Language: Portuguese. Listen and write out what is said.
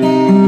Música